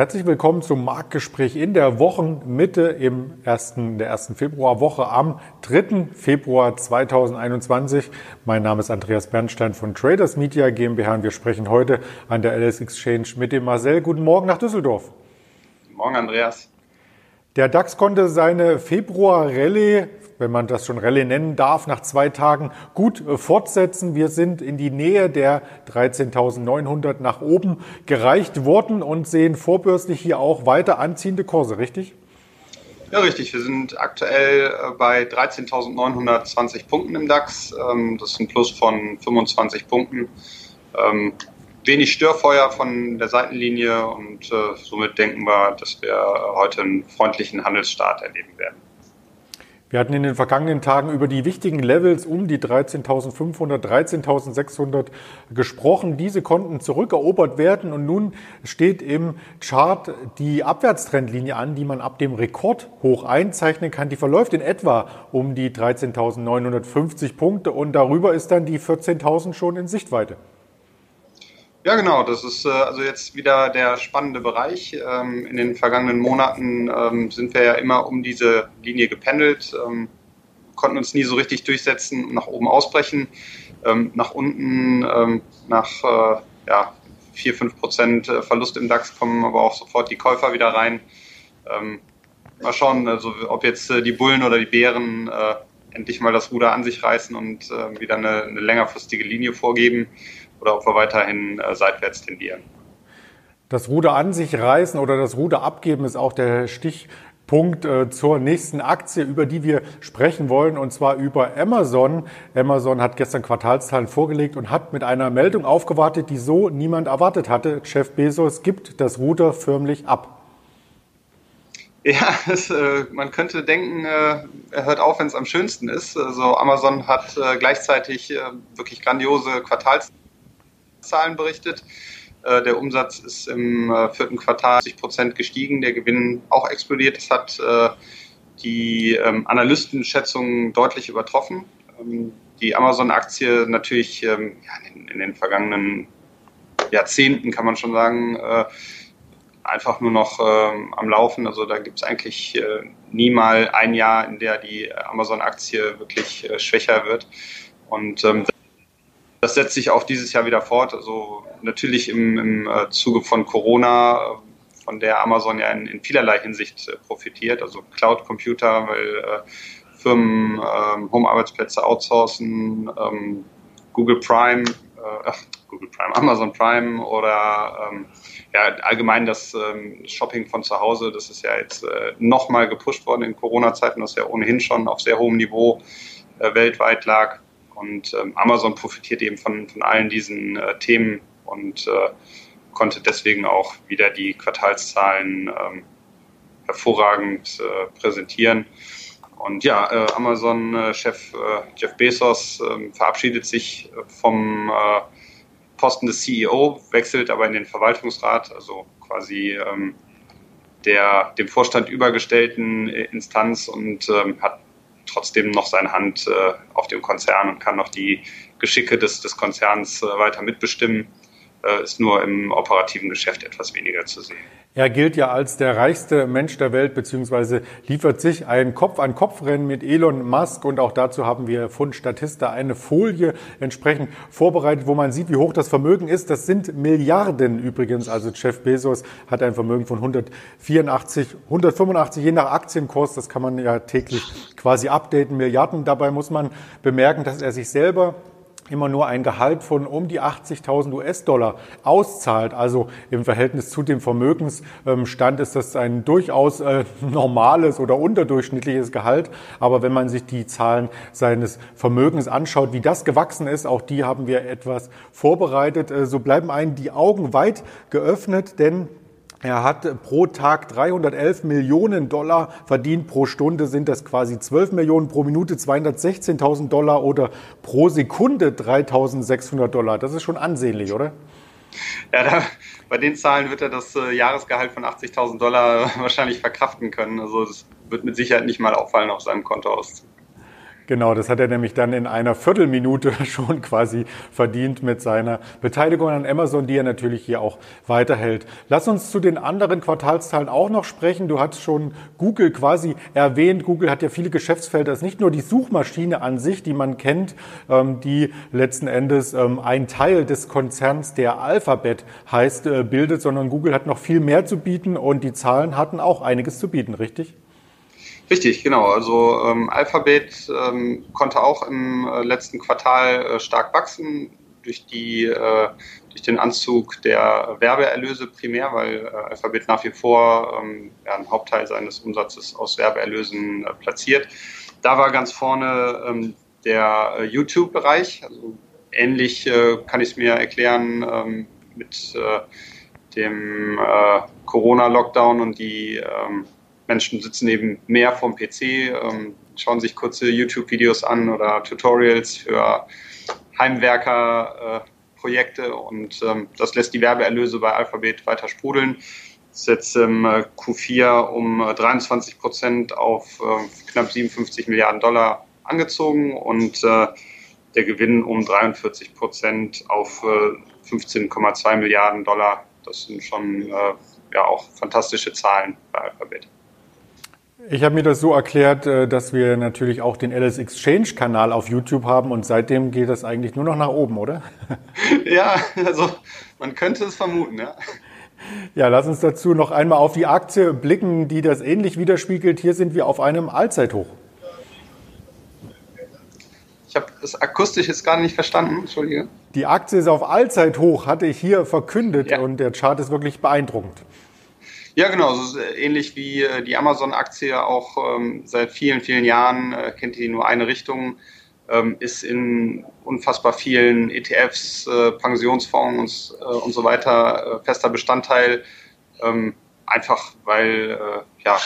Herzlich willkommen zum Marktgespräch in der Wochenmitte im ersten, der ersten Februarwoche am 3. Februar 2021. Mein Name ist Andreas Bernstein von Traders Media GmbH und wir sprechen heute an der LS Exchange mit dem Marcel. Guten Morgen nach Düsseldorf. Guten Morgen, Andreas. Der DAX konnte seine Februar-Rallye wenn man das schon Rallye nennen darf, nach zwei Tagen gut äh, fortsetzen. Wir sind in die Nähe der 13.900 nach oben gereicht worden und sehen vorbörslich hier auch weiter anziehende Kurse, richtig? Ja, richtig. Wir sind aktuell äh, bei 13.920 Punkten im DAX. Ähm, das ist ein Plus von 25 Punkten. Ähm, wenig Störfeuer von der Seitenlinie und äh, somit denken wir, dass wir heute einen freundlichen Handelsstart erleben werden. Wir hatten in den vergangenen Tagen über die wichtigen Levels um die 13.500, 13.600 gesprochen. Diese konnten zurückerobert werden und nun steht im Chart die Abwärtstrendlinie an, die man ab dem Rekord hoch einzeichnen kann. Die verläuft in etwa um die 13.950 Punkte und darüber ist dann die 14.000 schon in Sichtweite. Ja, genau. Das ist äh, also jetzt wieder der spannende Bereich. Ähm, in den vergangenen Monaten ähm, sind wir ja immer um diese Linie gependelt, ähm, konnten uns nie so richtig durchsetzen und nach oben ausbrechen. Ähm, nach unten, ähm, nach äh, ja, 4, 5 Prozent äh, Verlust im DAX kommen aber auch sofort die Käufer wieder rein. Ähm, mal schauen, also ob jetzt äh, die Bullen oder die Bären äh, endlich mal das Ruder an sich reißen und äh, wieder eine, eine längerfristige Linie vorgeben oder ob wir weiterhin äh, seitwärts tendieren. Das Ruder an sich reißen oder das Ruder abgeben ist auch der Stichpunkt äh, zur nächsten Aktie, über die wir sprechen wollen, und zwar über Amazon. Amazon hat gestern Quartalszahlen vorgelegt und hat mit einer Meldung aufgewartet, die so niemand erwartet hatte. Chef Bezos gibt das Ruder förmlich ab. Ja, es, äh, man könnte denken, äh, er hört auf, wenn es am schönsten ist. Also Amazon hat äh, gleichzeitig wirklich grandiose Quartalszahlen Zahlen berichtet. Äh, der Umsatz ist im äh, vierten Quartal 60 Prozent gestiegen, der Gewinn auch explodiert. Das hat äh, die ähm, Analystenschätzungen deutlich übertroffen. Ähm, die Amazon-Aktie natürlich ähm, in den vergangenen Jahrzehnten, kann man schon sagen, einfach nur noch am Laufen. Also da gibt es eigentlich nie mal ein Jahr, in der die Amazon-Aktie wirklich schwächer wird. Und das setzt sich auch dieses Jahr wieder fort. Also natürlich im, im äh, Zuge von Corona, äh, von der Amazon ja in, in vielerlei Hinsicht äh, profitiert. Also Cloud Computer, weil Firmen äh, Home-Arbeitsplätze outsourcen, ähm, Google Prime, Google Prime, Amazon Prime oder ähm, ja, allgemein das ähm, Shopping von zu Hause, das ist ja jetzt äh, nochmal gepusht worden in Corona-Zeiten, das ja ohnehin schon auf sehr hohem Niveau äh, weltweit lag. Und ähm, Amazon profitiert eben von, von allen diesen äh, Themen und äh, konnte deswegen auch wieder die Quartalszahlen ähm, hervorragend äh, präsentieren. Und ja, äh, Amazon-Chef äh, Jeff Bezos ähm, verabschiedet sich vom äh, Posten des CEO, wechselt aber in den Verwaltungsrat, also quasi ähm, der dem Vorstand übergestellten Instanz und ähm, hat trotzdem noch seine Hand äh, auf dem Konzern und kann noch die Geschicke des, des Konzerns äh, weiter mitbestimmen. Äh, ist nur im operativen Geschäft etwas weniger zu sehen. Er gilt ja als der reichste Mensch der Welt, beziehungsweise liefert sich ein Kopf-an-Kopf-Rennen mit Elon Musk. Und auch dazu haben wir von Statista eine Folie entsprechend vorbereitet, wo man sieht, wie hoch das Vermögen ist. Das sind Milliarden übrigens. Also Jeff Bezos hat ein Vermögen von 184, 185, je nach Aktienkurs. Das kann man ja täglich quasi updaten. Milliarden. Dabei muss man bemerken, dass er sich selber immer nur ein Gehalt von um die 80.000 US-Dollar auszahlt. Also im Verhältnis zu dem Vermögensstand ist das ein durchaus äh, normales oder unterdurchschnittliches Gehalt. Aber wenn man sich die Zahlen seines Vermögens anschaut, wie das gewachsen ist, auch die haben wir etwas vorbereitet. Äh, so bleiben einen die Augen weit geöffnet, denn er hat pro Tag 311 Millionen Dollar verdient. Pro Stunde sind das quasi 12 Millionen, pro Minute 216.000 Dollar oder pro Sekunde 3.600 Dollar. Das ist schon ansehnlich, oder? Ja, da, bei den Zahlen wird er das äh, Jahresgehalt von 80.000 Dollar wahrscheinlich verkraften können. Also das wird mit Sicherheit nicht mal auffallen auf seinem Kontoauszug. Genau, das hat er nämlich dann in einer Viertelminute schon quasi verdient mit seiner Beteiligung an Amazon, die er natürlich hier auch weiterhält. Lass uns zu den anderen Quartalszahlen auch noch sprechen. Du hast schon Google quasi erwähnt. Google hat ja viele Geschäftsfelder. Es ist nicht nur die Suchmaschine an sich, die man kennt, ähm, die letzten Endes ähm, ein Teil des Konzerns, der Alphabet heißt, äh, bildet, sondern Google hat noch viel mehr zu bieten und die Zahlen hatten auch einiges zu bieten, richtig? Richtig, genau. Also ähm, Alphabet ähm, konnte auch im äh, letzten Quartal äh, stark wachsen durch die äh, durch den Anzug der Werbeerlöse primär, weil äh, Alphabet nach wie vor ähm, ja, einen Hauptteil seines Umsatzes aus Werbeerlösen äh, platziert. Da war ganz vorne ähm, der äh, YouTube-Bereich. Also ähnlich äh, kann ich es mir erklären ähm, mit dem Corona-Lockdown und die ähm, Menschen sitzen eben mehr vom PC, ähm, schauen sich kurze YouTube-Videos an oder Tutorials für Heimwerker-Projekte äh, und ähm, das lässt die Werbeerlöse bei Alphabet weiter sprudeln. Ist jetzt im äh, Q4 um 23 äh, Prozent auf äh, knapp 57 Milliarden Dollar angezogen und äh, der Gewinn um 43 Prozent auf 15,2 Milliarden Dollar. Das sind schon ja auch fantastische Zahlen bei Alphabet. Ich habe mir das so erklärt, äh, dass wir natürlich auch den LS Exchange Kanal auf YouTube haben und seitdem geht das eigentlich nur noch nach oben, oder? Ja, also man könnte es vermuten, ja. Ja, lass uns dazu noch einmal auf die Aktie blicken, die das ähnlich widerspiegelt. Hier sind wir auf einem Allzeithoch. Ich habe das akustisch jetzt gar nicht verstanden, Entschuldige. Die Aktie ist auf Allzeithoch, hatte ich hier verkündet ja. und der Chart ist wirklich beeindruckend. Ja, genau. Also ähnlich wie äh, die Amazon-Aktie auch ähm, seit vielen, vielen Jahren äh, kennt die nur eine Richtung, ähm, ist in unfassbar vielen ETFs, äh, Pensionsfonds und, äh, und so weiter äh, fester Bestandteil. Ähm, einfach weil äh, ja,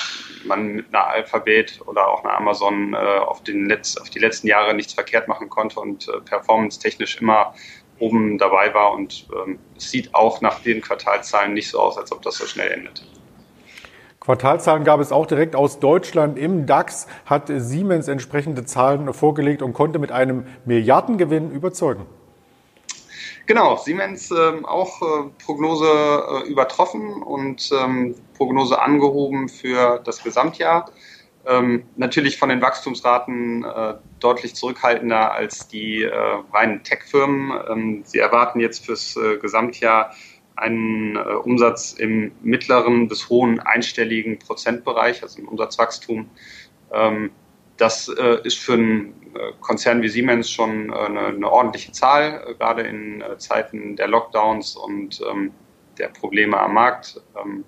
man mit einer Alphabet oder auch einer Amazon auf, den Letz-, auf die letzten Jahre nichts verkehrt machen konnte und performance-technisch immer oben dabei war. Und ähm, es sieht auch nach den Quartalzahlen nicht so aus, als ob das so schnell endet. Quartalzahlen gab es auch direkt aus Deutschland. Im DAX hat Siemens entsprechende Zahlen vorgelegt und konnte mit einem Milliardengewinn überzeugen. Genau, Siemens ähm, auch äh, Prognose äh, übertroffen und ähm, Prognose angehoben für das Gesamtjahr. Ähm, natürlich von den Wachstumsraten äh, deutlich zurückhaltender als die äh, reinen Tech-Firmen. Ähm, sie erwarten jetzt fürs äh, Gesamtjahr einen äh, Umsatz im mittleren bis hohen einstelligen Prozentbereich, also im Umsatzwachstum. Ähm, das äh, ist für einen äh, Konzern wie Siemens schon eine, eine, ordentliche Zahl, gerade in Zeiten der Lockdowns und ähm, der Probleme am Markt. Ähm,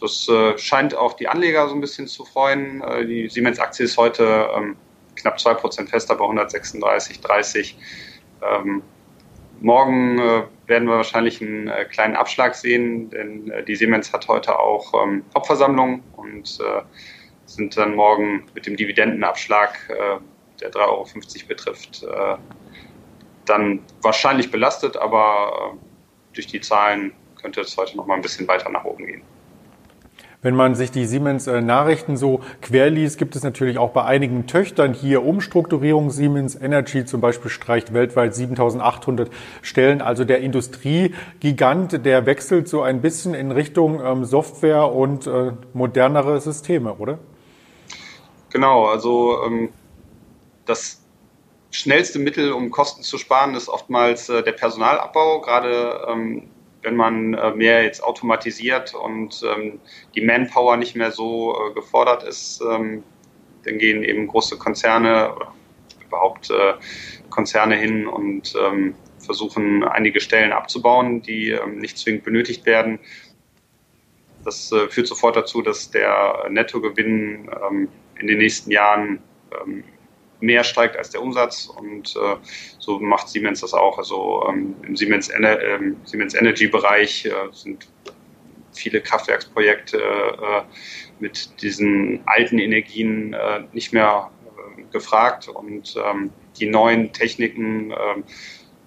das scheint auch die Anleger so ein bisschen zu freuen. die Siemens-Aktie ist heute knapp 2% fester bei 136,30. Morgen werden wir wahrscheinlich einen äh, kleinen Abschlag sehen, denn äh, die Siemens hat heute auch ähm, Hauptversammlung und äh, sind dann morgen mit dem Dividendenabschlag, äh, der 3,50 Euro betrifft, äh, dann wahrscheinlich belastet, aber äh, durch die Zahlen könnte es heute noch mal ein bisschen weiter nach oben gehen. Wenn man sich die Siemens-Nachrichten so querliest, gibt es natürlich auch bei einigen Töchtern hier Umstrukturierung. Siemens Energy zum Beispiel streicht weltweit 7800 Stellen. Also der Industriegigant, der wechselt so ein bisschen in Richtung ähm, Software und äh, modernere Systeme, oder? Genau, also ähm, das schnellste Mittel, um Kosten zu sparen, ist oftmals äh, der Personalabbau. Gerade ähm, wenn man äh, mehr jetzt automatisiert und ähm, die Manpower nicht mehr so äh, gefordert ist, ähm, dann gehen eben große Konzerne oder überhaupt äh, Konzerne hin und ähm, versuchen einige Stellen abzubauen, die nicht zwingend benötigt werden. Das führt sofort dazu, dass der Nettogewinn in den nächsten Jahren mehr steigt als der Umsatz und äh, so macht Siemens das auch. Also ähm, im Siemens, Ener äh, Siemens Energy Bereich äh, sind viele Kraftwerksprojekte äh, mit diesen alten Energien äh, nicht mehr äh, gefragt und ähm, die neuen Techniken äh,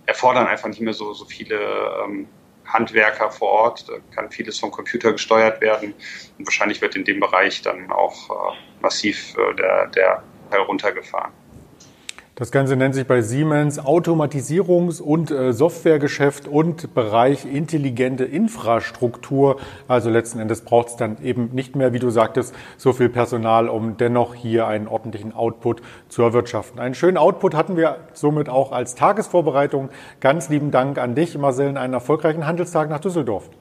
erfordern einfach nicht mehr so, so viele ähm, Handwerker vor Ort, da kann vieles vom Computer gesteuert werden und wahrscheinlich wird in dem Bereich dann auch äh, massiv der, der heruntergefahren. Das Ganze nennt sich bei Siemens Automatisierungs- und äh, Softwaregeschäft und Bereich intelligente Infrastruktur. Also letzten Endes braucht es dann eben nicht mehr, wie du sagtest, so viel Personal, um dennoch hier einen ordentlichen Output zu erwirtschaften. Einen schönen Output hatten wir somit auch als Tagesvorbereitung. Ganz lieben Dank an dich, Marcel, einen erfolgreichen Handelstag nach Düsseldorf.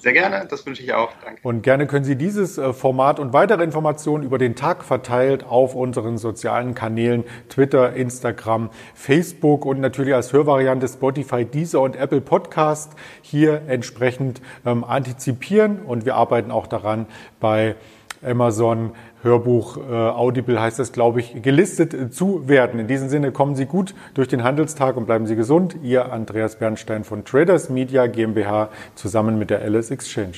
Sehr gerne, das wünsche ich auch. Danke. Und gerne können Sie dieses äh, Format und weitere Informationen über den Tag verteilt auf unseren sozialen Kanälen Twitter, Instagram, Facebook und natürlich als Hörvariante Spotify, Deezer und Apple Podcast hier entsprechend ähm, antizipieren. Und wir arbeiten auch daran bei Amazon Hörbuch äh, Audible heißt das, glaube ich, gelistet äh, zu werden. In diesem Sinne kommen Sie gut durch den Handelstag und bleiben Sie gesund. Ihr Andreas Bernstein von Traders Media GmbH zusammen mit der Alice Exchange.